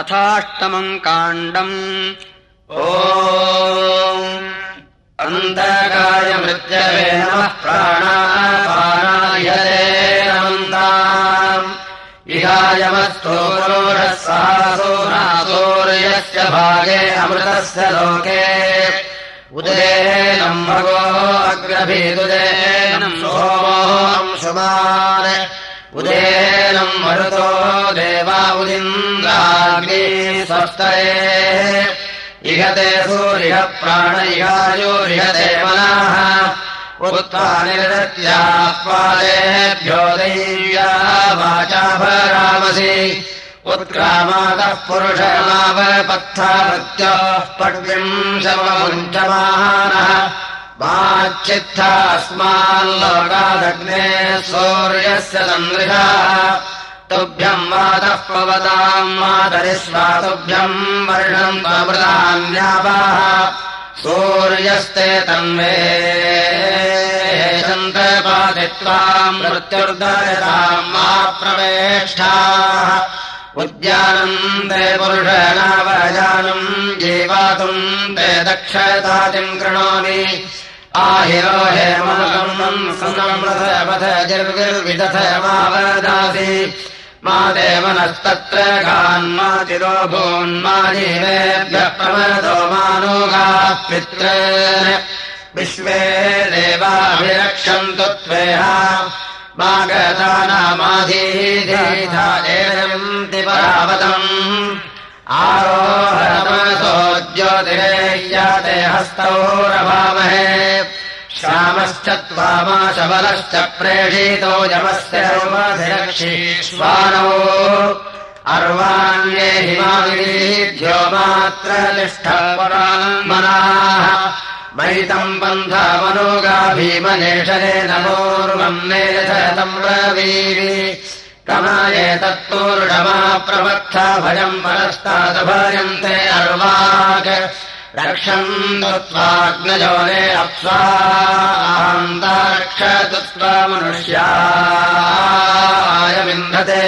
अथाष्टमम् काण्डम् ओ प्राणापानायते इहायमस्तोरोषः सहसोनासोर्यस्य भागे अमृतस्य लोके। उदेनम् भगो सोमोऽहम् सुमान् उदेनम् मरुतो देवा उदिन्द्राग्नि स्वस्तये। इहते सूर्यः प्राण इहायोरिहते मनाः उत्त्वा निर्दत्यात्पादेभ्यो दैव्या वाचाभरामसि उत्क्रामातः पुरुषमावपत्थावत्योः पड्विम् शवमुञ्चमानः वाच्चित्थास्माल्लोकादग्ने सूर्यस्य सन्दृशाः तुभ्यम् वातः पवताम् मातरिष्वा तुभ्यम् वर्षम् त्वमृतान्यापाः सूर्यस्ते तन्वे सन्तपादित्वाम् मृत्युर्दयताम् मा प्रवेष्ठाः उद्यानम् ते पुरुषनावजानम् जीवातुम् ते दक्षतातिम् कृणोमि आहिरो हेमकम् सुनमृथमथ जिर्विर्विदथ मावदासि मा देवनस्तत्र पित्र। विश्वे देवाभिरक्षन्तु त्वेह। मा गतानामाधीधीधायन्ति परावतम्। आरोहतमसो ज्योतिरेय्याते हस्तौरभामहे श्यामश्च त्वामाशबलश्च प्रेषितो यमस्य अर्वाण्ये मात्र तिष्ठपरामनाः मयितम् पन्थमनोगा भीमनेशरे नमोर्वम् नेशतम् ब्रवीवि कमायेतत्पूर्णमा प्रवक्थ भयम् परस्तादभयन्ते अर्वाक् रक्षन्तु त्वाग्नजोरे अप्स्वान्तारक्षतु त्वमनुष्याय विन्दते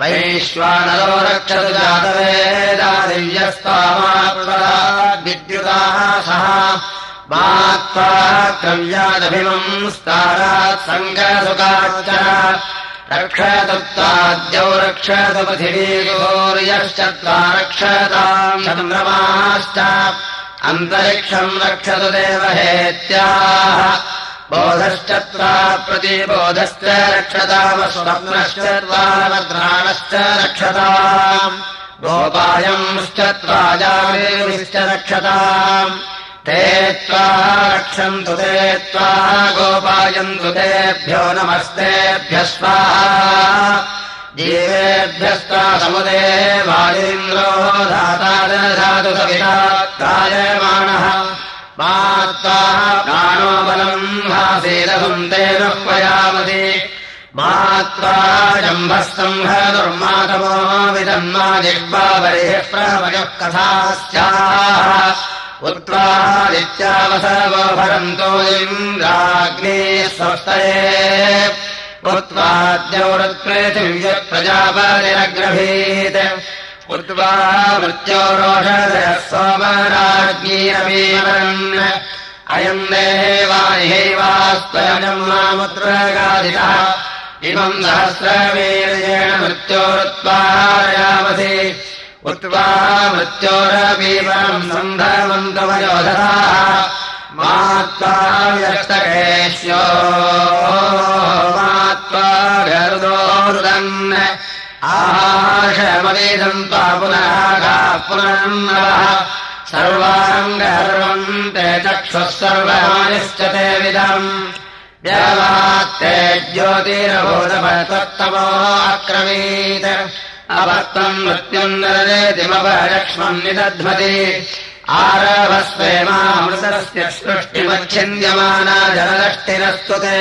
वैश्वानरो रक्षतु जातवेदा दिव्यस्त्वामात्मदा विद्युताः सह मा त्वा क्रव्यादभिमम् स्तारात् सङ्गसुकाच्च रक्षतुत्ताद्यौ रक्षतु पृथिवीगोर्यश्च त्वा रक्षताम् चन्द्रमाश्च अन्तरिक्षम् रक्षतु देवहेत्याः। बोधश्च त्वा प्रतिबोधश्च रक्षतामस्वप्नश्च त्वावद्राणश्च रक्षताम्। गोपायंश्च रक्षताम् ते त्वा रक्षन्तु ते त्वा गोपायन्तु तेभ्यो नमस्तेभ्यः स्वाहा। जीवेभ्यस्त्वा समुदे वालीन्द्रो धाता दधातु सविता कायमाणः मा त्वा प्राणो बलम् भासेदहुम् तेन पयामति मा त्वा जम्भस्तम्भ दुर्मातमो विदन्मा जिह्वाबलिः प्रवयः कथास्याः उत्त्वादित्यावसवो भरन्तो इन्द्राग्ने स्वस्तये उत्त्वाद्यौरत्पृथिव्यः प्रजापतिरग्रभीत् उद्वा मृत्योरोषधयः सोमराज्ञीरमीवरन् अयम् देवानिहैवास्त्वयम् मामुत्रगादितः। इमम् सहस्रवीर्येण मृत्योरुत्वारयामसि उक्त्वा मृत्योरपीवरम् सन्धमन्तवयोधराः मा त्वा व्यस्तकेश्यो मा त्वा गरुदोरुदन् आहाशमवेदम् त्वा पुनः गा पुनर्नवः सर्वाङ्गर्वम् ते चक्षुः सर्वमानिश्च ते विदम्। व्यवात्ते ज्योतिरभूतपतत्तमो अक्रमीत् अवर्तम् मृत्युम् नरदेतिमपलक्ष्मम् निदध्मति आरभस्वे मामृतस्य सृष्टिमच्छिन्द्यमाना जनदष्टिरस्तु ते।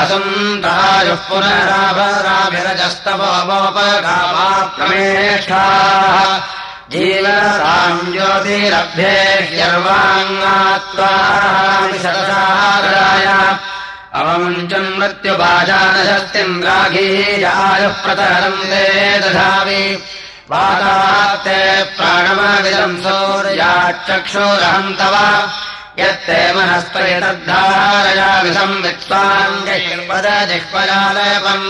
असन्तायुः पुनराभराभिरजस्तवोपगामाप्रमेष्ठाः जीवनताम् ज्योतिरभ्ये शर्वाङ्गात्वाशतसागराय अवमुञ्चम् मृत्युपाजानशस्तिन्द्राघीयायुः प्रतरम् ते दधामि। वातात्ते प्राणमविदम् सौर्याचक्षुरहम् तव यत्ते मनस्त्वयतद्धारयाविधम् वित्त्वाञ्जहिर्वदजिह्वजालयपन्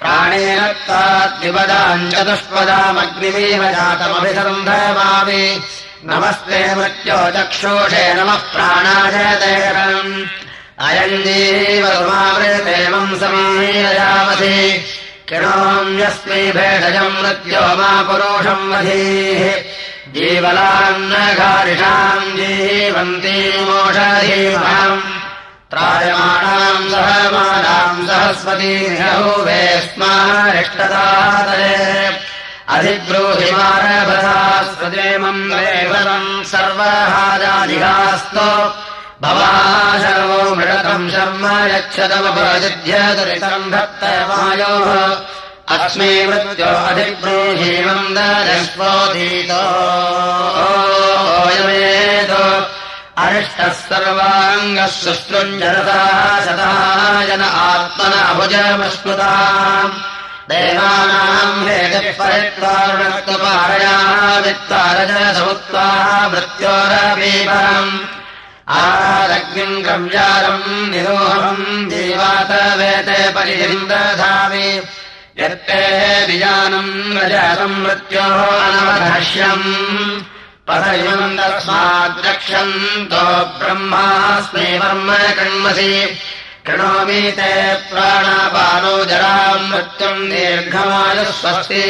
प्राणेन ताद्विपदाम् चतुष्पदामग्निमेव जातमभिसन्धमामि नमस्ते मृत्यो चक्षुषे नमः प्राणाय देवम् अयम् जीवमावृतेमम् समीरयामसि किणोऽन्यस्मै भेषजम् मृत्यो मा पुरुषम् वधीः। जीवलान्नघारिषाम् जीवन्तीमोषधीमाम् त्रायमाणाम् सहमानाम् सहस्वतीर्हूवे स्मारिष्टदातये अधिब्रूहिमारभसा स्वदेमम् वेवरम् सर्वहाजादिहास्तो भवा शर्वो मृतम् शर्म यच्छदमपजिध्यदुरितम् धत्तवायोः अस्मै मृत्यो अधिब्रूहीमम् दशस्वोदीतोयमेत अरिष्टः सर्वाङ्गः शता जन आत्मन अभुजमस्मृता देवानाम् हेतुपरित्वारुणत्वपारया वित्तारज समुत्वा मृत्योरपीपम् आरग्निम् गव्यारम् निरोहम् जीवात वेते विजानम् रजसम् मृत्योः अनवधश्यम्। पथयम् तस्माद्रक्षन्तो ब्रह्मास्मै वर्म कण्मसि कृणोमि ते प्राणापानो जराम् मृत्युम् दीर्घमायुः स्वस्ति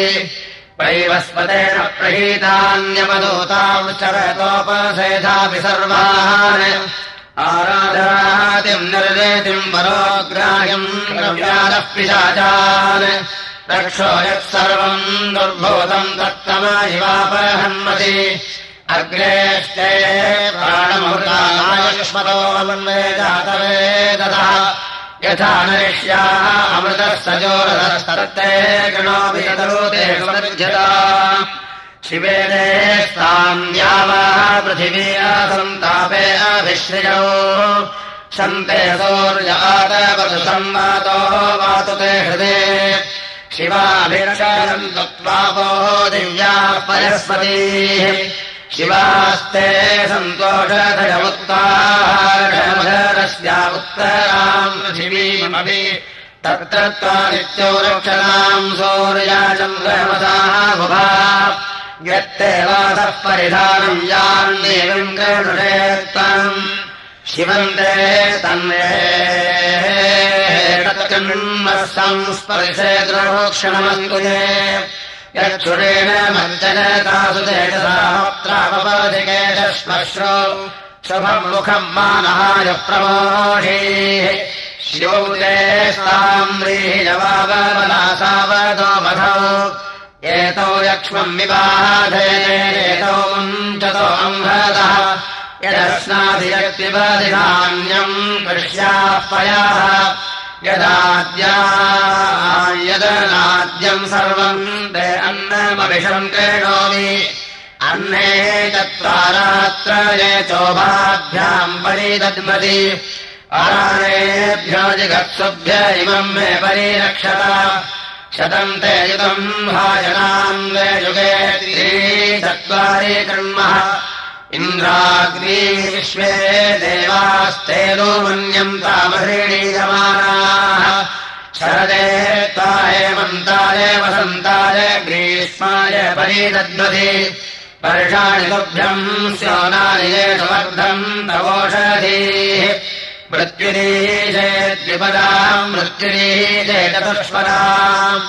वैवस्पतेन प्रहीतान्यपदूताम् चरतोपसेधापि सर्वान् आराधनातिम् निर्देतिम् द्रव्यादः पिशाचान् रक्षो यत्सर्वम् दुर्भूतम् तत्तमायिवापहन्मति अग्रेष्टे प्राणमृतायुष्मतो जातवेदतः यथा नरिष्याः अमृतः यदरूते सुमृध्यता शिवेदे स्थान्यावाः पृथिवी आसन्तापे अभिश्रियौ। शन्ते सौर्यातवतु संवातो वातु ते हृदे। शिवाभिरक्षारम् तत्त्वापो दिव्याः परस्पतीः शिवास्ते सन्तोषधयमुत्तारस्या उत्तराम् पृथिवीमपि तत्र त्वादित्यो रक्षणाम् सौर्याचन्द्रमसाः बुभा यत्ते वासः परिधानम् यान्देवीम् करुषेत्तम् शिवन्ते तन्वे तत्कन्मः संस्पर्शे द्रोक्षणमन्तु यच्छुरेण मञ्चनतासु चेतसात्रापपदिकेशश्मश्रो शुभम् मुखम् मानहाय प्रमोषीः। शिवौते साम्रीः जवावनासावदो मधौ एतौ यक्ष्मम् विबाधेनेतौ मुञ्चतो अम्भदः। यदस्नाधियक्तिपदिधान्यम् कृष्याः पयाः यदाद्या यदनाद्यम् सर्वम् ते अन्नमभिषम् क्रीणोमि। अन्ने चत्वारात्र ये चोभाभ्याम् परिदद्मति। अराणेभ्यो जिगत्सुभ्य इमम् मे परिरक्षत। शतम् ते युतम् भाजनाम् वे युगे चत्वारि कर्मः इन्द्राग्नी विश्वे देवास्ते नो मन्यम् तामहृणीयमानाः शरदे ताय मन्ताय वसन्ताय ग्रीष्माय परिदद्वति वर्षाणि तुभ्यम् स्योनानि येषवर्धम् तवोषधीः। मृत्युरीशेद्विपदाम् मृत्युरीशे चतुष्पदाम्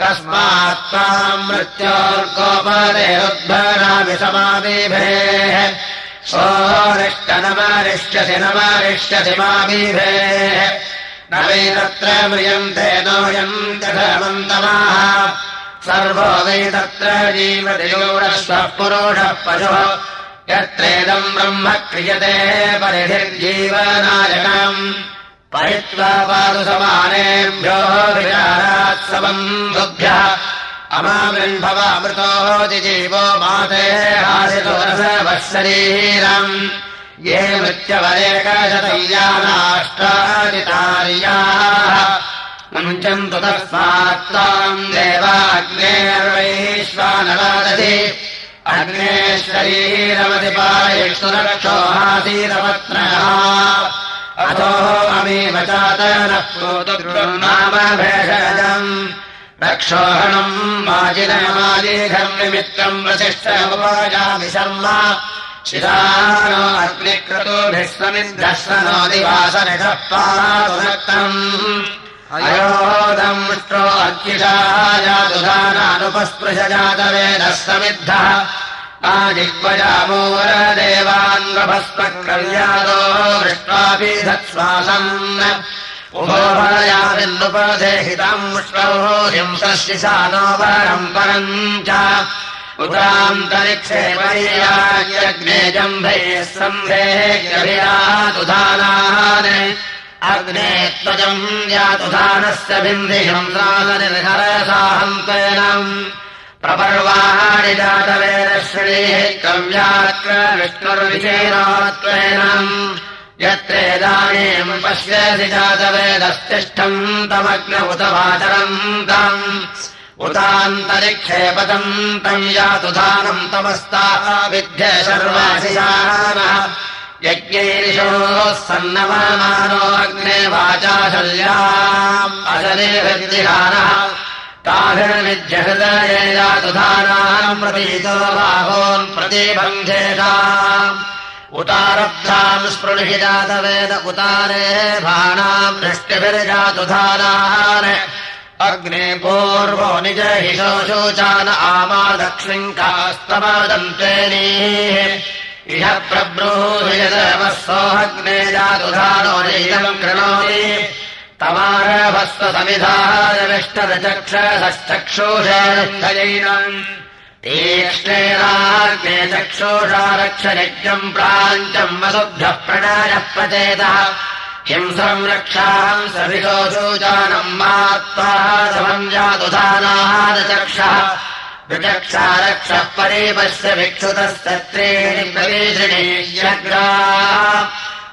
कस्मात् त्वाम् मृत्योर्गोपदेरुद्भरामि समाबिभेः सोरिष्टनमरिष्यसि नमरिष्यसि माबिभेः न वै तत्र म्रियन्ते तथमन्तमाः सर्वो वै तत्र जीवतियोरश्वः पुरुषः पशुः यत्रेदम् ब्रह्म क्रियते परिधिर्जीवनायकम् परित्वा पादु समानेभ्यो विचारात् सबन्धुभ्यः अमाविर्भवामृतो जिजीवो माते हासितोरसवशरीरम् ये मृत्यवरेकशतय्यानाष्टादितार्याः मुञ्चन्तु तस्मात्ताम् देवाग्ने अग्नेर्वैश्वानरादधि अग्ने चातनः नाम भेषजम् रक्षोहणम् वाजिनयमालीघम् निमित्तम् वसिष्ठमुपायामि शर्म। शिरानो अग्निक्रतोभिः समिद्धः दिवासनिषः पादुनक्तम्। अयोदम् मुष्टो अग्निषा जातुधानानुपस्पृश जातवेदः समिद्धः आजिह्वजामोरदेवान्वभस्मक्रव्यादो दृष्ट्वापि धत्श्वासम् उभोभयामिन्नुपदेहितम् मुष्टौ हिंसशिशानो वरम् परम् च उदान्तरिक्षे वैयाग्ने जम्भैः सम्भेह्यभिरातुधानान् अग्ने त्वजम् यातुधानस्य बिन्दिहंसादनिर्हरसाहन्तेनम् प्रपर्वाणि जातवेदश्रेः कव्यात्र विष्णुर्विचेनात्वेनम् यत्रेदानीम् पश्यसि जातवेदस्तिष्ठम् तमग्न उत वाचरम् तम्। उतान्तरिक्षेपदम् तम् यातुधानम् तमस्ताः विद्य सर्वाशिशानः यज्ञैरिषोः सन्नवमानो अग्ने वाचाशल्याम् अजनिर्विद्धिहानः ताभिर्विद्यहृदये यातुधानाम् प्रतीतो बाहोन् प्रतिबन्धेषाम् उतारब्धाम् स्पृणि जातवेद उतारे भाणाम् दृष्टिभिर्जातुधानान्। अग्ने पूर्वो निज हिशोशोचान आमादक्षिङ्कास्तमदन्तेनीः इह प्रब्रूहियदवः सोऽग्ने जातुधानो नैलम् कृणोति चक्षुषा रक्षयज्ञम् प्राञ्चम् वसुभ्यः प्रणायः प्रचेतः। हिंसम् रक्षाम् सविशोषोजानम् मात्वा समम् जातुधानादचक्षः विचक्षा रक्षः परीपश्य विक्षुतस्तत्रेणि प्रवेशिणीयग्रा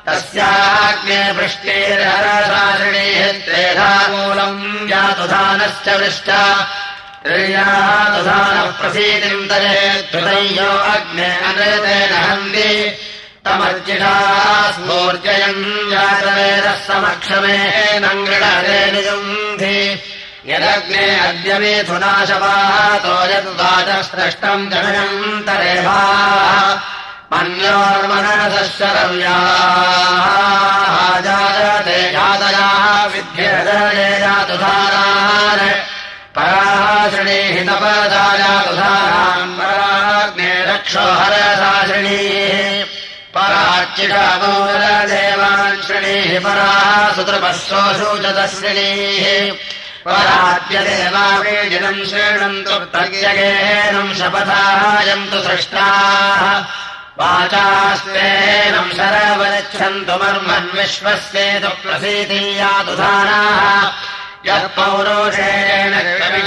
तस्याग्ने वृष्टेरहरसारिणेः त्रेधामूलम् यातुधानश्च वृष्ट। त्रियातुधानः प्रसीतिम् तरे धृतयो अग्ने अनृतेन हन्ति तमर्जिषा स्फूर्जयम् जातवेदः समक्षमेन गृणरे निजुन्धि यदग्ने अद्य मेथुनाशपातो यद्वाचस्रष्टम् जनयम् तरेभा मन्योर्मनसश्च रव्याः जायते विद्यदये जातुधारान् पराश्रिणीः तपदायातुधारान् पराग्ने रक्षो हरसाश्रिणीः पराच्चिषामोरदेवान् श्रेणीः पराः सुतृपःसोऽशूचतश्रिणीः पराद्यदेवावेजिनम् श्रेणन्तु तर्यगेनम् शपथायन्तु सृष्टाः वाचास्तेनम् शरवगच्छन्तु मर्मन्विश्वस्येतु प्रसीतीयातुधानाः यः पौरोषेण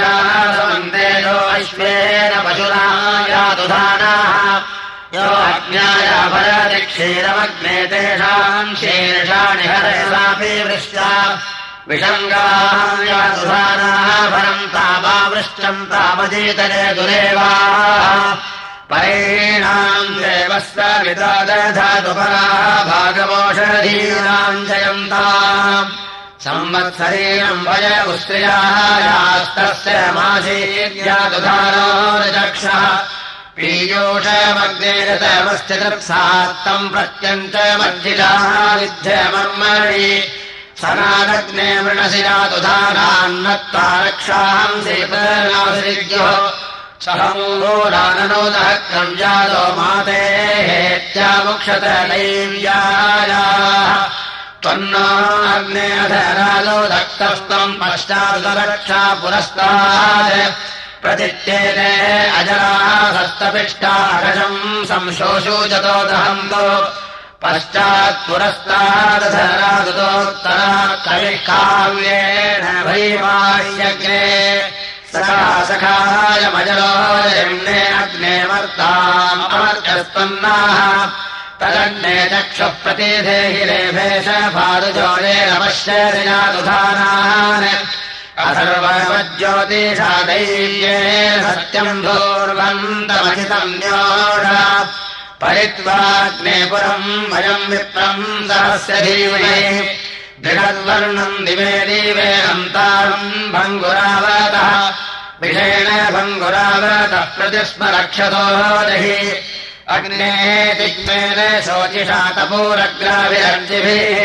समन्तेजो अश्वेन पशुना यातुधानाः यो भरति क्षीरमग्ने तेषाम् शीर्षाणि हरसापि वृष्टा विषङ्गाम् यातुधानाः भरम् तामावृष्टम् तामजीतरे दुरेवा परेणाम् देवस्य विदादधातु पराः भागमोषधीनाम् जयन्ताम् संवत्सरीणम् वय उस्त्रियास्तस्य मासीद्यादुधारोरचक्षः पीयूषमग्नेरतमस्थितत्सात्तम् प्रत्यन्तमर्जिताः विद्यमर्मणि सनादग्ने वृणसि जातुधानान्नत्वा रक्षाम् श्रीपनासिद्यो सहमूलाननोदः क्रव्यादो मातेहेत्यामुक्षत दैव्यायाः त्वन्नो अग्ने अधरादो पश्चादरक्षा पुरस्तात्। प्रतित्येते अजराः हस्तपिष्टागजम् संशोषूचतो दहन्तो पश्चात्पुरस्तादधरादुतोत्तरा कविः काव्येण भैवाह्यग्ने सखा सखायमजलोयम्ने अग्ने मर्ताम् अमर्गस्तन्नाः तदग्ने चक्षुः प्रतिधेहि रेभेश भारुजोरेण पश्यति जातुधानान् अथर्वज्योतिषादैर्ये सत्यम् पूर्वन्तमचितम् न्योष। परित्वाग्ने पुरम् वयम् विप्रम् सहस्य धीमहे बृहद्वर्णम् दिवे दिवे अन्तारम् भङ्गुरावतः। विषेण भङ्गुरावतः प्रतिस्म रक्षतो दहि अग्ने दिग्मेन शोचिषा तपूरग्राभिरर्जिभिः।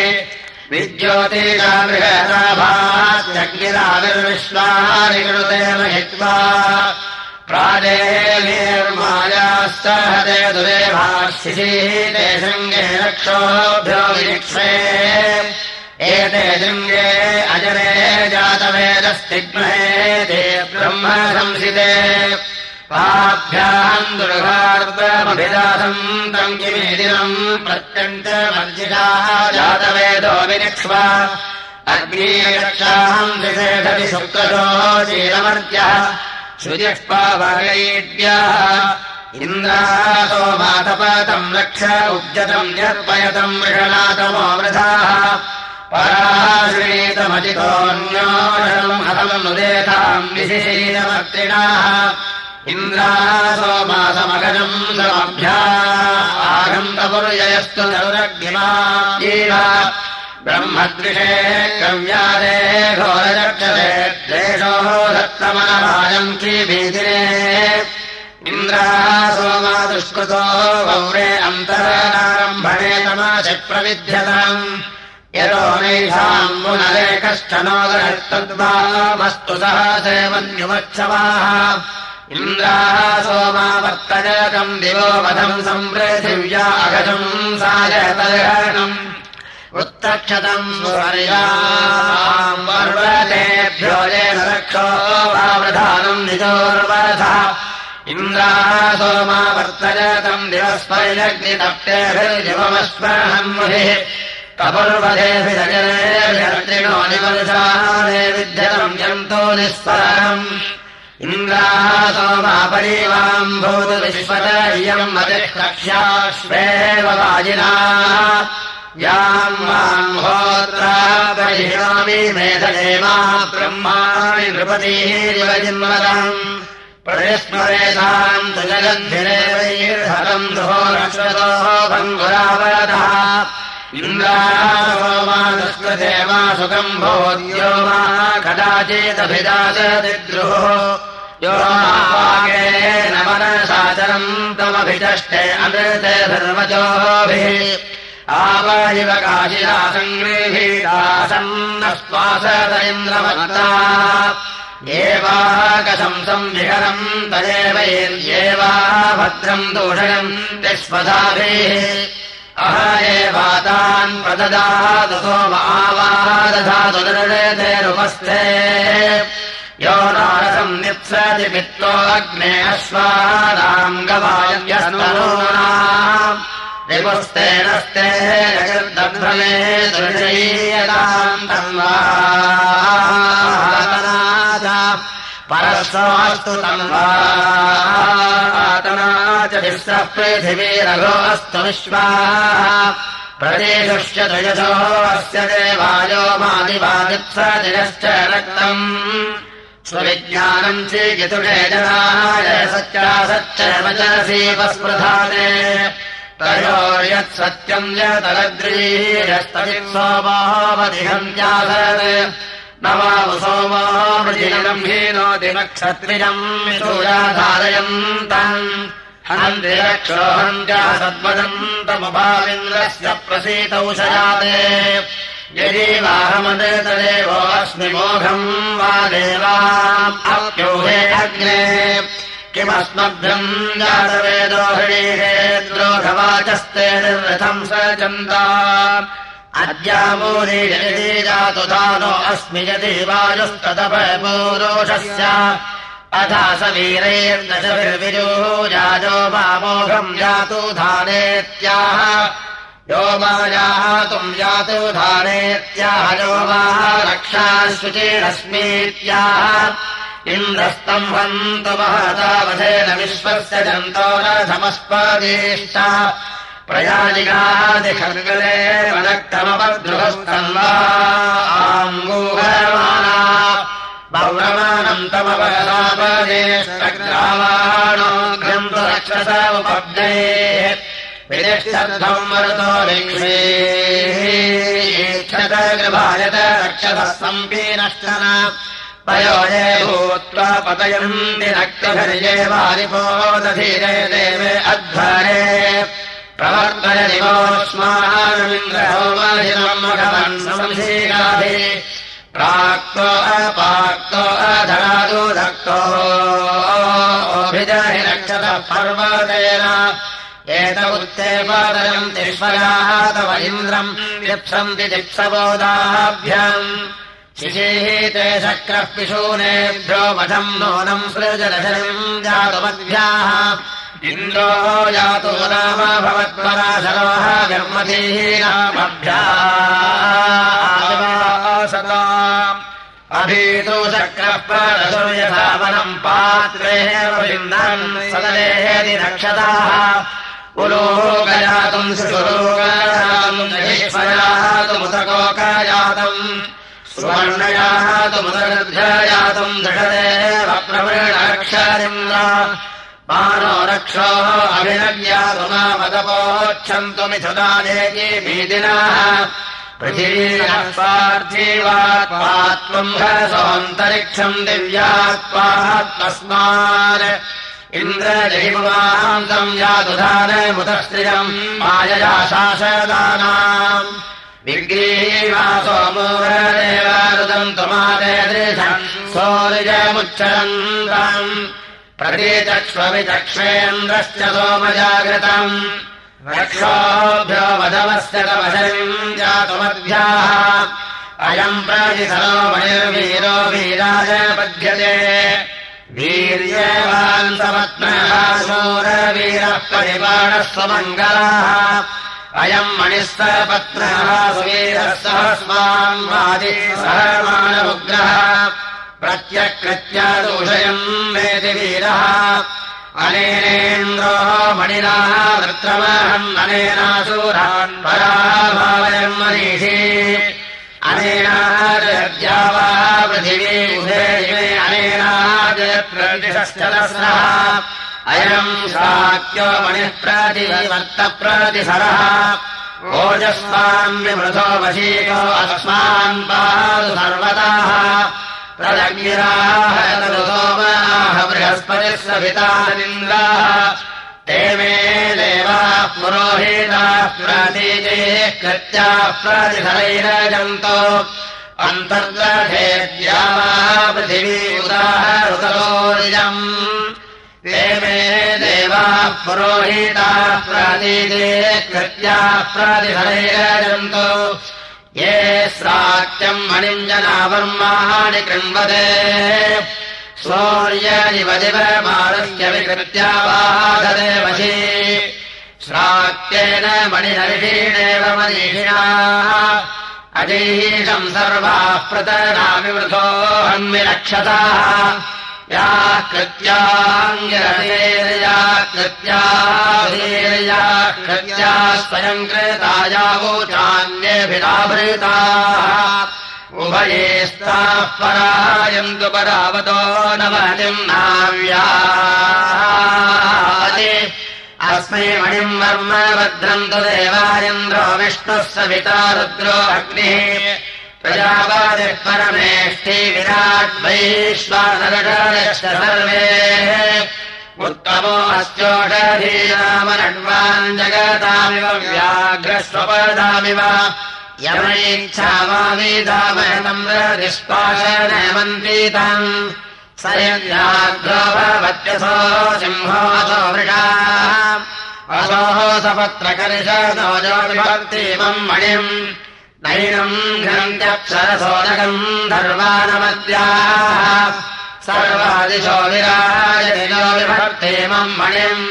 विद्योतिरामृहराभात्यग्निराविर्विश्वानि कृतेन हित्वा प्राजेर्मायास्तहते दुरेभाशिषीते शृङ्गे रक्षोभ्यो विनिक्षे एते शृङ्गे अजरे जातवेदस्तिग्महे ब्रह्म संसिते। पाभ्याम् दुर्गार्दमभिदासम् तम् किमेदिनम् प्रत्यन्तमर्जिताः जातवेदो विनिक्ष्वा। अग्नीरक्षाहम् विशेषति शुक्रशो शीलमर्त्यः श्रुतिष्पावगैड्याः इन्द्रासो मातपतम् रक्ष उद्यतम् न्यर्पयतम् मृषणातमो वृथाः पराश्रीतमजितोऽन्योषम् हतम् नुदेताम् विशिशीलमर्तिणाः इन्द्रासो मासमगजम् समभ्या आगन्तपुर्ययस्तु नरुरग्निमा ब्रह्मद्विषे कव्यादे घोरचक्षते द्वेषो दत्तमनराजम् श्रीभीतिरे इन्द्रासो मा दुष्कृतो गौरे अन्तरारम्भणे तमाशप्रविध्यताम् यतो नैषाम् पुनरे कश्चनोदरस्तद्वामस्तु सह सेवन्युमच्छवाः। इन्द्राः सायतर्हणम् उत्तक्षतम् वर्वतेभ्यो येन रक्षो वावधानम् निजोर्वधः इन्द्राः सोमावर्तजकम् दिवस्पैलग्नितप्तेभिर्जिवमस्पृहम् मुहिः कपुर्वधेभिरजनेभ्यर्त्रिणो निवर्षाने विद्यतम् यन्तो इन्द्राः सोमापरीवाम् भूतविश्वत इयम् मतिष्कक्ष्याश्वेव वाजिना। याम् माम् होत्रापरिणामि मेधदेवा ब्रह्माणि नृपतिरिव जिन्मदम् परिस्मरेताम् तु जगद्भिरेवैर्हरम् दुहो रक्षतोः भङ्गुरावरतः वा सुखम् भोद्यो वा कदाचिदभिदासदिद्रुः यो माकेन मनसाचरम् तमभिचष्टे अमृते धर्मजोभिः। आवहिव काशिला सङ्गृहीतासम् न स्वासत इन्द्रमता एवाकशंसम् विहरम् तदेवैर्येवा भद्रम् दूषयम् तिष्पदाभिः अह एवातान् प्रददातु सोमावादधातु निर्णेतेरुपस्थे यो नारसम् निप्सति पित्तो अग्ने अश्वानाम् गवायस्तनूनाम् रिपुस्तेनस्ते जगद्दध्वमे दृशयीयताम् तन्वा च विश्वः पृथिवीरघो अस्तु विश्वाः। प्रदेशुश्च द्वयसो अस्य देवायो मादिवादित्सदिनश्च रक्तम्। स्वविज्ञानम् चीकितुषे जनाय सच्चासच्च वचसीपस्पृधाने तयोर्यत्सत्यम् यतलद्रीरस्तवित्सोमावधिहन्त्यासत् न वामु सोमावृजिनम् हीनोति नक्षत्रियम् विशूराधारयन्तम् हन्ति रक्षोहन्त्या सद्वदन्तमुभाविन्द्रस्य प्रसीतौ शयाते। यदि वाहमदेतदेवोऽस्मि मोघम् वा अग्ने। किमस्मभ्यम् जातवेदो हृणीहे द्रोघवाचस्ते निर्रथम् स चन्दा अद्यामूरी यदि जातु धानो अस्मि यदि वायुस्तदपपूरोषस्य अथा स वीरैर्दशभिर्विजोजाजो वामोघम् जातु धानेत्याह। यो मा यातुम् जातु धानेत्याह यो वा रक्षाशुचिरस्मीत्याह इन्द्रस्तम्भन्तु महतावधेन विश्वस्य जन्तो न समस्पदेष्ट प्रयाजिगादिखर्गले वनक्तमपद्रुहस्तन्वा आङ्गूहमाना पौरमानम् तमवरापदेष्टग्रावाणोऽग्रम् तु रक्षस उपब्देः विदिष्टर्थम् मरुतो गृभायत रक्षसः सम्पीनश्चन पयोजे भूत्वा पतयन्ति रक्तभर्ये वारिपोदधीरे देवे अध्वरे प्रवर्तय भगवन् संशीलाभि प्राक्तो अपाक्तो अधरादो धक्तो अभिजहि रक्षतः पर्वतेन एत उत्ते पादयम् तिष्वयाः तव इन्द्रम् लिप्सन्ति दिप्सबोधाभ्याम् शिशीः ते शक्रः पिशूनेभ्यो वशम् नूनम् सृजलशरिम् जातुमद्भ्याः इन्द्रो जातो नाम निर्मतीनामभ्यासताम् अभीतो शक्रः परसूयधावनम् पात्रेः सदलेहेति रक्षताः। पुरोगजातुम् सुरोगातुमुतकोकाजातम् सुवर्णयातुमुदगर्भयातम् दृढते प्रवृणक्षरिन्द्र मानो रक्षोः अभिनव्यातुमामदपोच्छन्तु मिथुदानेके मेदिनाः पृथिवीरः स्वार्थीवात्मात्मम् हरसोऽन्तरिक्षम् दिव्यात्मात्मस्मान् इन्द्रजहिमान्तम् यादुधानमुतस्त्रियम् मायया शासदानाम् विग्रीवासोमोहदेवारुदम् त्वमादयदृशम् सौर्यमुच्चरन्तम् प्रतीचक्ष्वविचक्ष्वेन्द्रश्च सोमजागृतम्। रक्षोभ्यो वधवस्य तवशरिम् जातुमद्भ्याः अयम् प्रतिसरो वीराय पद्यते वीर्यवान्तमत्नः शूरवीरः परिपाणः स्वमङ्गलाः अयम् मणिस्तपत्नः सुवीरः सहस्मान्वादि सहमानमुग्रः प्रत्यकृत्या दोषयम् वेति वीरः। अनेनेन्द्रो मणिनाः वृत्रमहम् अनेनासूरान् पराभावयम् मनीषी। अनेनाद्या वा पृथिवी उभे अनेनादिशश्चलस्रः अयम् शाक्यो मणिः प्रतिवर्तप्रतिसरः ओजस्वान्यमृथो वशीयो अस्मान् पादु सर्वदाः सोमाः बृहस्पतिः सवितानिन्द्राः ते मे देवाः पुरोहिताः प्रतीजे कृत्याः प्रतिफलैरजन्तो। अन्तर्गेद्या वा पृथिवी उदाहरुतरोजम् ते मे देवाः पुरोहिताः प्रतीजे कृत्याः प्रतिफलैरजन्तो ये स्रात्यम् मणिञ्जनावर्माणि कृण्वते। शौर्यनिवदिवमारुह्य विकृत्या बाधते वशी। श्रात्येन मणिहर्षीणेव मनीषिणाः। अजीषम् सर्वाः प्रतनामिवृथो हन्विरक्षताः या कृत्याङ्गिरया कृत्याधीर्या कृत्या स्वयम् कृतायावोचान्येभिराभृताः उभयेस्ताः परायन्तु परावतो नवतिम् नाव्या। अस्मै मणिम् वर्म भद्रन्तु देवायन्द्रो विष्णुः सविता रुद्रो अग्निः। प्रजावादिः परमेष्टि विराट् वैश्वानरश्च सर्वे उत्तमो अस्योषधीनामनड्वान् जगतामिव व्याघ्रस्वपदामिव। यमैच्छामावीदामहतम् निष्पाशनमन्त्रीतम् स यद्याग्रो भवत्यसो वृषाः। असोः सपत्रकर्षनो ज्योतिभक्तिमम् मणिम्। नैनम् घ्नन्त्यप्सरसोदकम् धर्वानमद्याः सर्वादिशो विराजनो विभक्तिमम् मणिम्।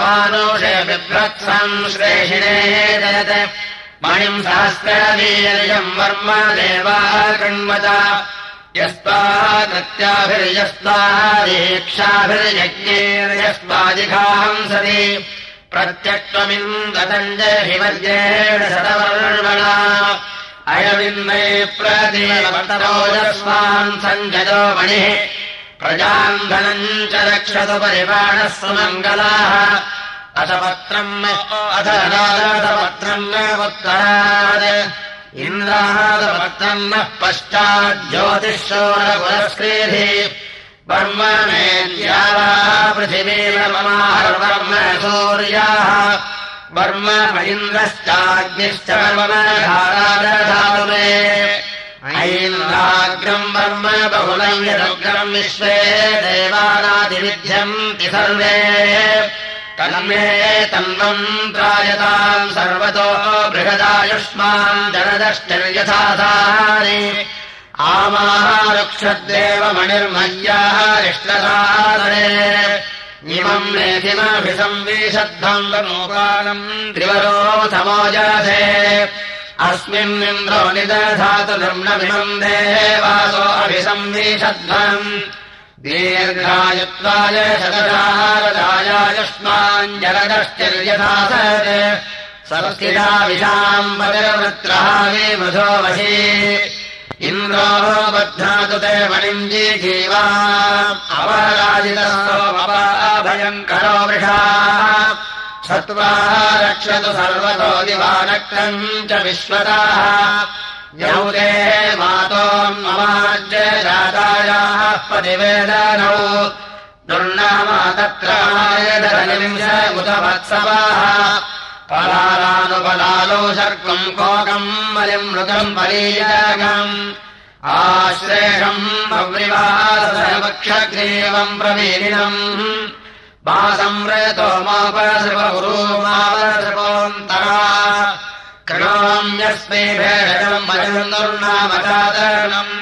मानुषे बिभ्रत्सम् श्रेषिणे जयत्। मणिम् सहस्रवीर्यम् वर्म देवा कृण्वत। यस्त्वा कृत्याभिर्यस्त्वा दीक्षाभिर्यज्ञेर्यस्त्वादिघाहंसति प्रत्यक्त्वमिन्दतञ्जहिवर्येण शतवर्मणा अयमिन्मे प्रतिवर्तरोजस्वान् सञ्जयो मणिः। प्रजाम् धनम् च रक्षतु परिवाणः सुमङ्गलाः। अथपत्रम् अथ नादपत्रम् उत्तरात्। इन्द्रादपत्रम् नः पश्चाज्योतिषोरपुरस्क्रीधि वर्म मेद्यावा पृथिवीर्मर्म सूर्याः। वर्म इन्द्रश्चाग्निश्च वर्मधारादधातु मे ऐन्द्राग्रम् वर्म बहुलम् यदग्रम् विश्वे देवानादिविध्यन्ति सर्वे। तन्मे तन्वम् त्रायताम् सर्वतो बृहदायुष्मान् जनदश्चर्यथाधानि आमारुक्षद्देव मणिर्मय्याः इष्टसादरे इमम् मेधिमभिसंविशद्धम् वनोपालम् त्रिवरोऽथमोजाधे अस्मिन्निन्द्रो निदधातु दीर्घायुत्वाय शतदारदायायुष्माञ्जलदश्चर्यथा संस्थिताविषाम् वदवृत्रः वे मधो वशी इन्द्रो ते मणिञ्जी जीवा अपराजितभयङ्करो वृषा सत्त्वा रक्षतु सर्वतो दिवानक्रम् च विश्वताः मातोन्ममाज्य जातायाः पतिवेदनौ दुर्नामा तत्रायधरनिविंश उतवत्सवाः पलालानुपलालो शर्कम् कोकम् बलिम् मृगम् परीयगम् आश्रेषम् पव्रिवासवक्षग्रीवम् प्रवीरिणम् वासंव्रतो मापसृपगुरूमावसृपोऽन्तरा कृणोम्यस्मै भेषजम् वचनम् दुर्नामचादरणम्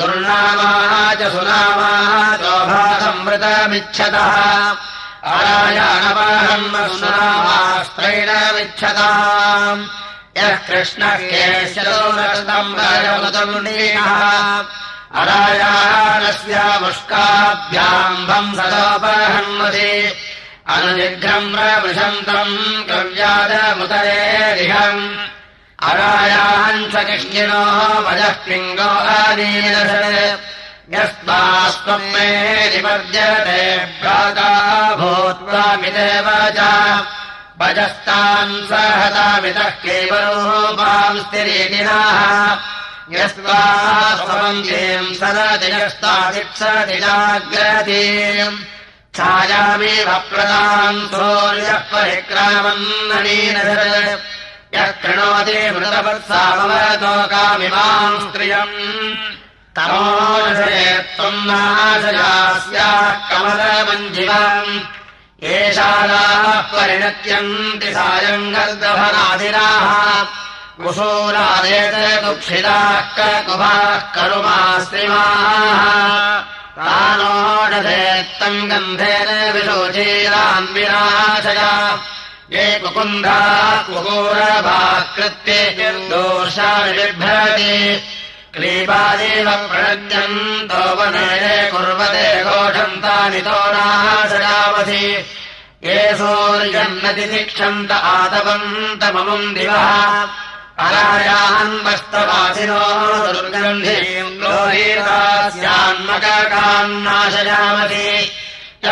दुर्नामाः च सुनामाः चोभासंवृतमिच्छतः अरायाणपाहम् सुनामास्त्रैणमिच्छताम् यः कृष्णः अनुजिघ्रम् प्रवृशन्तम् कव्यादमुदरेरिहम् अरायाम् च कृष्णिनो वजः पिङ्गो आदीनश यस्मास्त्वम् मे निवर्जते भ्राता भूत्वामिदेव च वजस्तान् सहतामितः केवलोपाम् स्थिरीतिनाः यस्मास्त्वम् सदतिजस्तादित्सदिजाग्रतीम् छायामेव प्रदाम् सूर्यः परिक्रामन्ननीन यः कृणोति मृतवत्सामवतोकामिमाम् स्त्रियम् त्वम् नाशयास्याः कमलमञ्जिवम् एषालाः परिणत्यन्ति सायम् गर्दभनाधिराः कुशूरादेत दुःखिताः ककुभाः करुमा श्रीमाः तानोषधेत्तम् गन्धेन विशोचीरान्विनाशया ये कुकुन्धाः कुकूरभाकृत्ये दोषाणि बिभ्रति क्लीबादेव प्रणद्यन्तो वने कुर्वते घोषन्तानि तो नाशयावधि ये सूर्यन्नति तिक्षन्त आतवन्तममुम् दिवः। अरायान्वस्तवासिनो दुर्गन्धीम् लोहीतास्यान्मकान्नाशयामति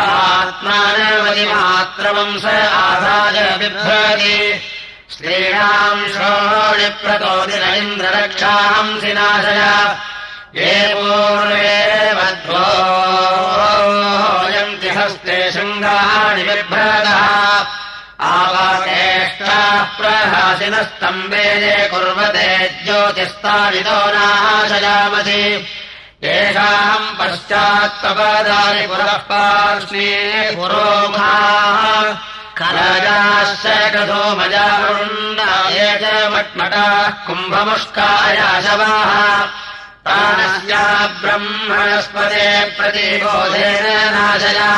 आत्मानवतिमात्रमम् स आधाय बिभ्रति स्त्रीणाम् नाशय ये पूर्वे वध्वोयन्ति हस्ते शृङ्गाणि बिभ्रतः आवाकेष्टाः प्रहासिनस्तम्बे ये कुर्वते ज्योतिस्तावितो नाशयामसि येषाम् पश्चात्तपदानि पुरः पार्श्वे पुरोमा कलजाश्च कथोमजारुण्डाय च मट्मटाः कुम्भमुष्कायाशवाः प्राणस्या ब्रह्मणस्पदे प्रतिबोधेन नाशया।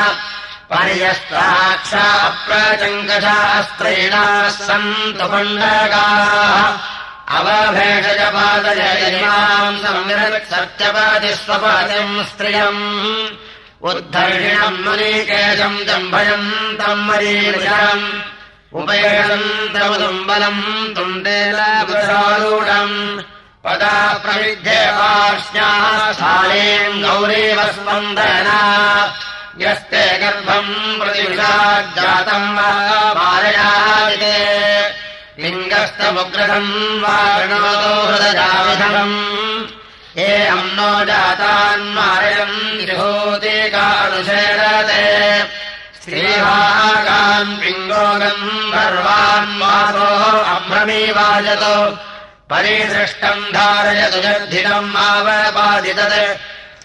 पर्यस्ताक्षा प्रचङ्कशास्त्रेणाः सन्तु पण्डकाः अवभेषजपादय इमाम् संविरत् सत्यपतिस्वपतिम् स्त्रियम् उद्धर्षिणम् मुनीकेशम् जम्भयन्तम् मरीषम् उपयन्तमुदुम्बलम् तुण्डेलूढम् पदा प्रविध्येवाश्याः शालेम् गौरीव स्पन्दना यस्ते गर्भम् प्रतिविषाज्जातम् वा मारयादिते लिङ्गस्तमुग्रहम् वा णवतो हृदयाविधम् हे अम्नो जातान्मारयम् विभूतिकानुशेरते श्रीभागान् पिङ्गोगम् गर्वान् अभ्रमीवाजतो। परिसृष्टम् धारयतु जर्धितम् आवपादितत्।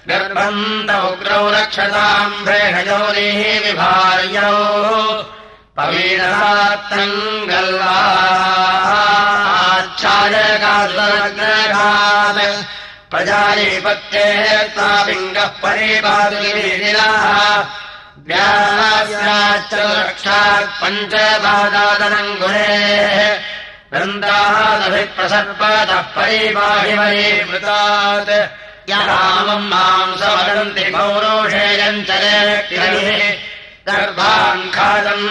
गर्भन्त उग्रौ रक्षताम् प्रेषयोनिः विभार्यौ। पवीरसात्तम् गल्वाच्छायकाग्रहात् प्रजालीपत्तेः तापिङ्गः परिपादुगिरिलाः व्यास्याच्च रक्षात् पञ्चपादादनम् गुरेः वृन्दादभिप्रसर्पतः परिपाहि वरीवृतात् यरामम् माम् समरन्ति पौरोषेयम् च गर्भान् खादम्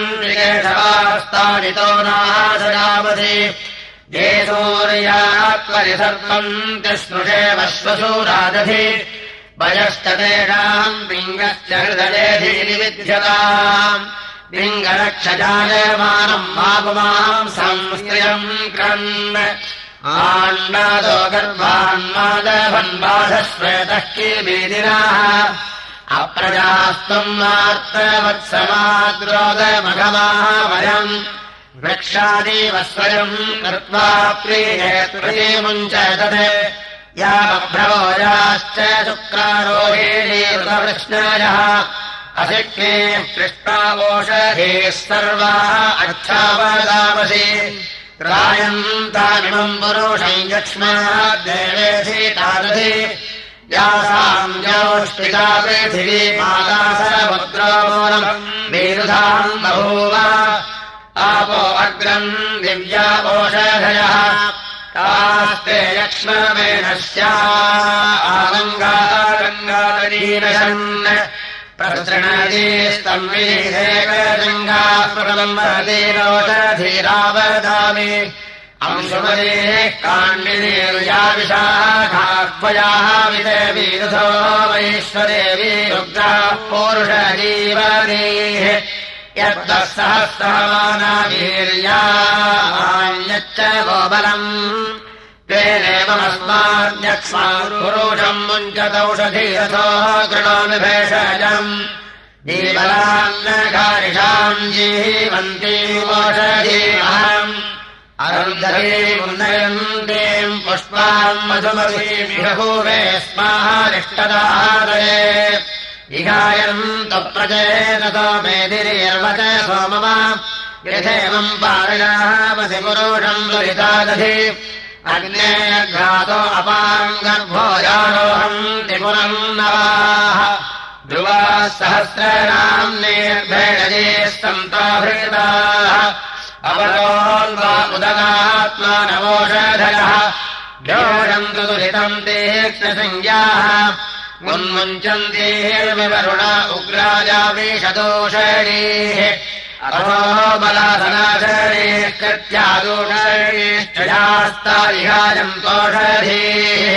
ये सूर्यात्मनिसर्पम् तिस्मृषे वश्वसूरादधि वयश्च तेषाम् पिङ्गश्च हृदयेधिविध्यताम् लिङ्गरक्षजायमानम् मापुमाम् संस्त्रियम् क्रन् आण्डादो गर्भान्मादभन्बाधश्वेतः किमेदिनाः अप्रजास्त्वम् मात्रवत्समाद्रोदमघमाः वयम् वृक्षादेव स्वयम् कृत्वा प्रिये प्रियमुञ्चतत् या बभ्रवोजाश्च शुक्रारोहेणीकृतवृष्णयः अशिक्ष्मे पृष्टावोषधेः सर्वाः अच्छावदामसि त्रायन्तामिमम् पुरुषम् यक्ष्मादेवेधीतादधि यासाम् योष्टिका पृथिवी मादासमुद्रोमूलम् मेरुधाम् बभूव आपो अग्रम् दिव्यापोषधयः। तास्ते यक्ष्ममेणस्या आगङ्गागङ्गादीनशन् प्रसृणदीस्तम्बीधेकशृङ्गाप्रबम्बधीरोषधीरावदामि अंशुमदेः काण्डिनीर्याविशाखाह्वयाः विदेवीरुधो वैश्वदेवी रुद्राः पौरुषजीवनेः यद्वः सहस्रमानावीर्यायच्च गोबलम्। तेनेवमस्माद्यक्ष्मापुरुषम् मुञ्चदौषधीरथो कृणोमि भेषजम् जीवलान्नकारिषाम् जीवन्तीमोषधीमहम् अरुन्धरीमुन्नयन्तीम् पुष्पाम् मधुमधीमिहभूवे स्माहारिष्टदादये इहायन्तु प्रचेततो मेदिरीर्वच सोममा। यथेवम् पारयामसि पुरुषम् दुरितादधि अग्नेघातो अपाम् गर्भोजारोहम् त्रिपुरम् नवाः। ध्रुवाः सहस्राणाम् निर्भेणजे सन्ताभृताः अवरोन्वा उदगात्मा नवोषधयः। भ्योषन्तु दुरितम् तीक्ष्णसंज्ञाः उन्मुञ्चन्तीर्विवरुण उग्राजावेशदोषणीः अथो बलासनाशरेष्कृत्यादोषयेष्ठयास्तारिहायम् कोषधीः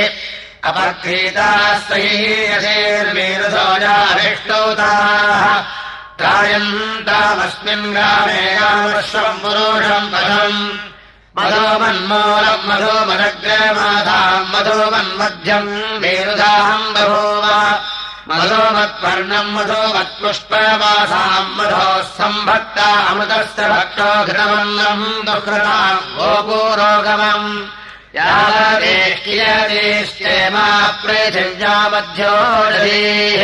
अपक्रीतास्तैर्मेरुसोजाभिष्टौताः त्रायन्तामस्मिन् ग्रामे गामश्वम् पुरुषम् पदम् मधोमन्मूलम् मधोमनग्रमाधाम् मधोमन्मध्यम् मेरुधाहम् बभूव। मधोमत्पर्णम् मधोमत्पुष्पवासाम् मधोः सम्भक्ता अमृतस्य भक्तो घृतमन्नम् दुःकृताम् गोपूरोगमम्। यादेश्चेमा पृथिव्यामध्योषधीः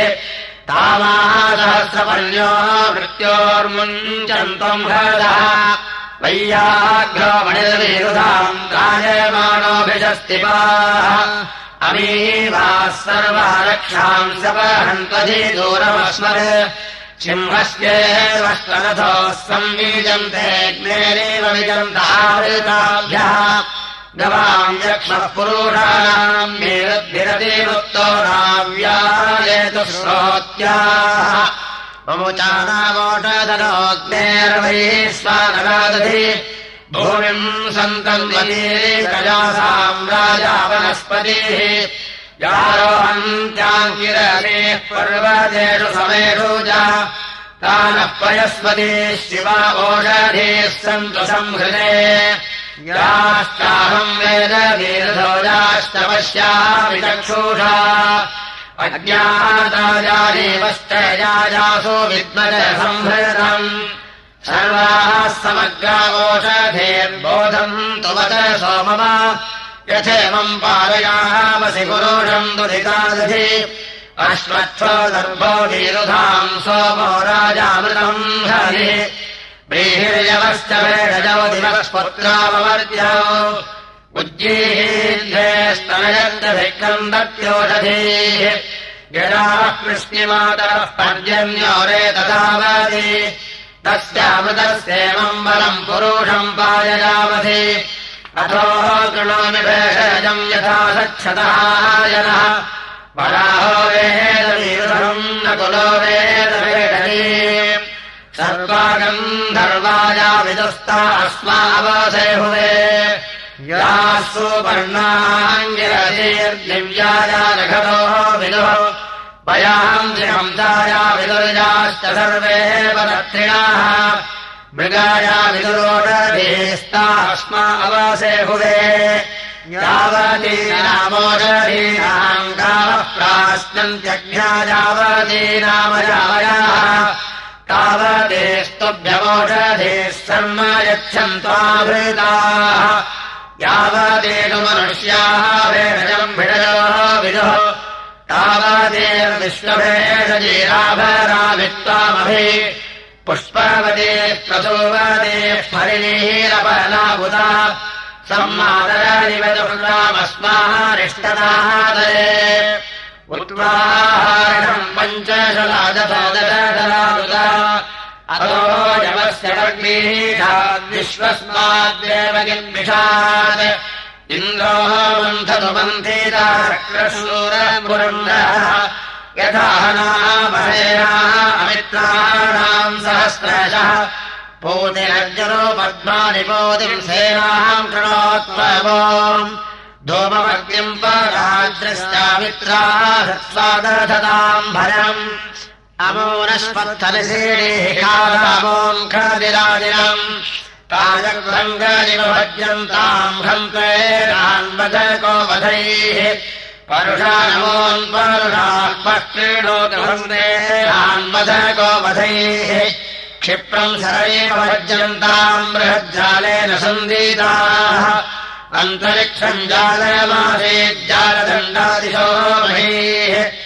तामासहस्रपर्ण्यो मृत्योर्मुञ्चन्तम् हृदः वैयाघ्रो मणिर्विरुधाम् गायमाणोऽभिषस्तिपाः अमीवाः सर्वा रक्षाम् ज्ञेरेव विजन्तावृताभ्यः। गवाम् यक्ष्मः पुरुषाणाम् मेरद्भिरतिवृत्तो नाव्यायतु श्रोत्याः ममुचानामोषधनोऽग्नेर्वैश्वानरादधि भूमिम् सन्तम् कजासाम् राजा वनस्पतिः। यारोहन्त्याङ्गिरमेः पर्वतेषु समेषु च तानः पयस्पति शिवा ओषधेः सन्तु संहृते। याश्चाहम् वेद वीरधोजाश्च पश्यामि चक्षुषा अज्ञाताजानेवश्च याजासो विद्मज संहृतम्। सर्वाः समग्रावोषधेर्बोधम् तुवत सोमवा यथेवम् पारयामसि पुरुषम् दुरितादधि अश्वत्थो दर्भो वीरुधाम् सोमो राजामृतम् हरि। व्रीहिर्यवश्च वेडजौ दिवस्पुत्राववर्ज्य उज्जीहीर्धे दत्योषधीः गिराः कृष्णिमातरः पर्जन्योरे तथावधि। तस्यामृतस्येवम् बलम् पुरुषम् पाययावधि अथो कृणोमि भेषजम् यथा सच्छतः जनः वराहो वेदवीरुधम् न कुलो वेदवेदनी। सर्वागम् धर्वाया विदुस्ता अस्मावसे हुवे याः सुपर्णाङ्गिरतीर्दिव्याया रघतोः विदुः वयाम् त्रिहंसाया विदुर्याश्च सर्वे पदत्रिणाः मृगाया विदुरोषधीस्तास्मा अवासे हुवे। यावतीनामोषधीनाम् गावः प्राश्नन्त्यज्ञा यावतीनामयावयाः तावतेस्तुभ्यमोषधेः शर्म यच्छन्त्वाभृताः यावतेषु मनुष्याः भेषजम् भिडयोः विदुः तावतेर्विश्वभेषजीराभराभित्वामभि पुष्पवते प्रसोवते स्मरिणीरपनाबुधा सम्मादरादिवदुर्गामस्माहारिष्टदादरे उत्वाहारणम् पञ्चशलादशदशलादुता अतो यमस्य लग्नीषाद् विश्वस्माद्देव किन्विषात् इन्द्रोः बन्धतु बन्धिता शक्रशूरपुरन्दः यथा नामहेयाः अमित्राणाम् सहस्रशः। पोतिम् सेनाम् कृणोत्वम् धूमवर्ग्यम् पराद्रश्चामित्राः स्वादधताम् भयम् अमोनस्पत्थलसेणेकामोम् खदिरादिनम् ताजग्रङ्गनिवभज्यन्ताम् हन्त्वेनान्वधको वधैः परुषानमोन्परुषाक्रीडोतन्देनान्वधको वधैः क्षिप्रम् सरैव भज्यन्ताम् बृहज्जालेन सन्दीताः अन्तरिक्षम् महीः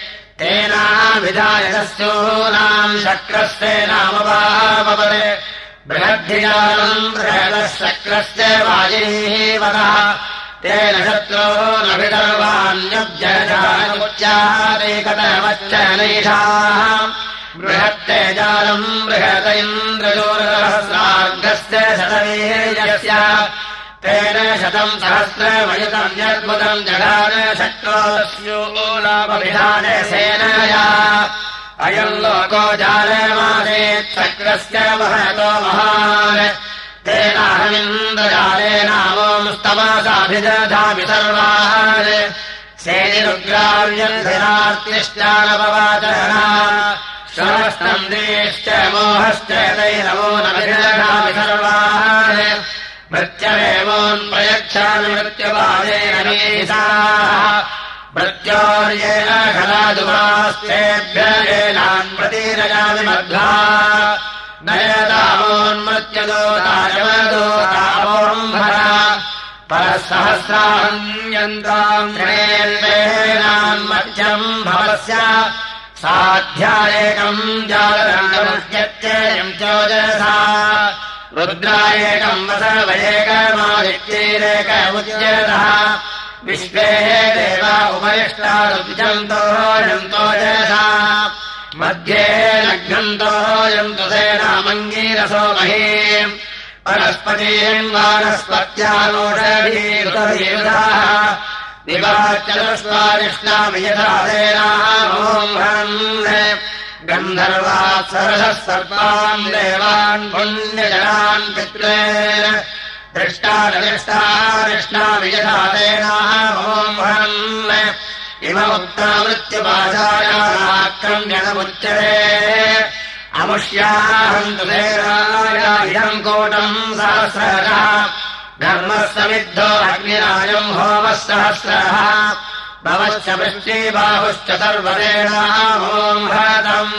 शक्रस्य नामवापवत् बृहद्धिजालम् बृहदः शक्रस्य वाजिनीः वदः तेन शत्रो न नैषाः बृहत्ते जालम् बृहत इन्द्रजोरसहस्रार्घस्य शतवीर्यस्य तेन शतम् सहस्रमयुतम् यद्भुतम् जगान शक्रोस्योलापविधान सेनया। अयम् लोको जालमासेच्छक्रस्य महतो महान्। तेनाहमिन्द्रजालेनामोस्तमासाभिदधामि सर्वान्। सेनिरुग्राव्यन्धिरार्तिश्चानपवाचना श्रवस्तम् देश्च मोहश्च तैरवो न विदधामि सर्वान् मीसाः मृत्योर्येण खलादुमास्तेभ्येनान् प्रतीरयामि मध्वा। नयतामोन्मृत्यदोतायमदोतामोऽम्भरा परः सहस्रान्यन्ताम् ऋणेन्वेनान्मध्यम् भवस्य। साध्यायेकम् चोजसा रुद्रायेकम् वसवयेकमादित्यैरेक उच्यतः विश्वे देवा उपरिष्टादुजन्तो यन्तो जसा मध्ये लघ्नन्तो यन्तु सेनामङ्गीरसो मही। वनस्पतीम् वानस्पत्यालोषधीरुतधीरुधाः दिवाचलस्वादिष्णामि यथा गन्धर्वात् सरसः सर्वान् देवान् पुण्यजनान् पित्रे। मोहन्। इममुक्तामृत्युपाचाराक्रम्यणमुच्यते अमुष्याहन्तु इदम् कोटम् सहस्रः घर्मः समिद्धो अग्निराजम् होमः सहस्रः भवश्च वृष्टिबाहुश्च सर्वदेणामोम् भरतम्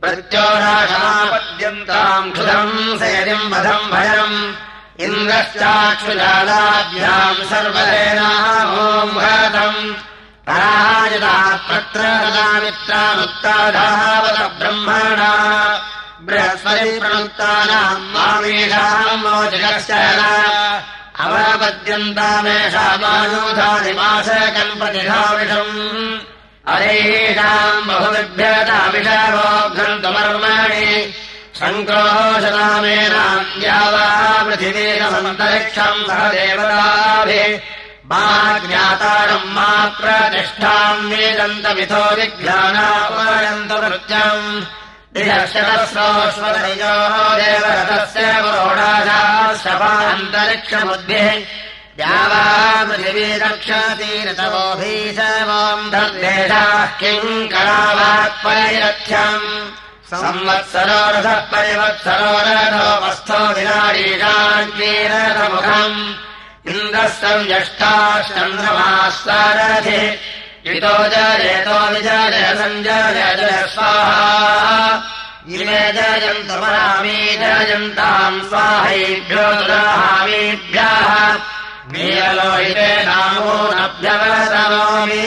प्रत्योराशमापद्यन्ताम् क्षुधम् सेदिम् वधम् भयम्। इन्द्रश्चाक्षुजालाभ्याम् सर्वदेनामोम् भरतम् पराजितात्पत्रदामित्रामुत्ताधावत ब्रह्मणा। बृहस्पति प्रणुक्तानाम् मामेषाम् मोचकश्च अवपद्यन्तामेषामायूधानिमासकल्पतिधाविषम् अरेषाम् बहुविभ्यतामिषावोघ्नन्तमर्माणि सङ्क्रोशनामेनाम् द्यावा पृथिवीरमन्तरिक्षम् सह देवताभिः। मा ज्ञातारम् मा प्रतिष्ठाम् वेदन्तमिथो विज्ञानापयन्तमृत्यम् त्रिहर्षतस्रोऽश्वतयोः देवरथस्य द्यावा पृथिवी रक्षतीरतवोऽभीशवम् धर्देशाः किम् करावाक्परिरथ्यम् संवत्सरो रथः परिवत्सरो रथोपस्थो विराडीशान्वीरथमुखम् इन्द्रः संज्यष्टाश्चन्द्रमाः सारथिः इतो जयतो विजय सञ्जय जय स्वाहा। इमे जयन्तमरामी जयन्ताम् स्वाहैभ्यो दुराहामीभ्यः। मीयलोहिते नामो नभ्यवतनोमि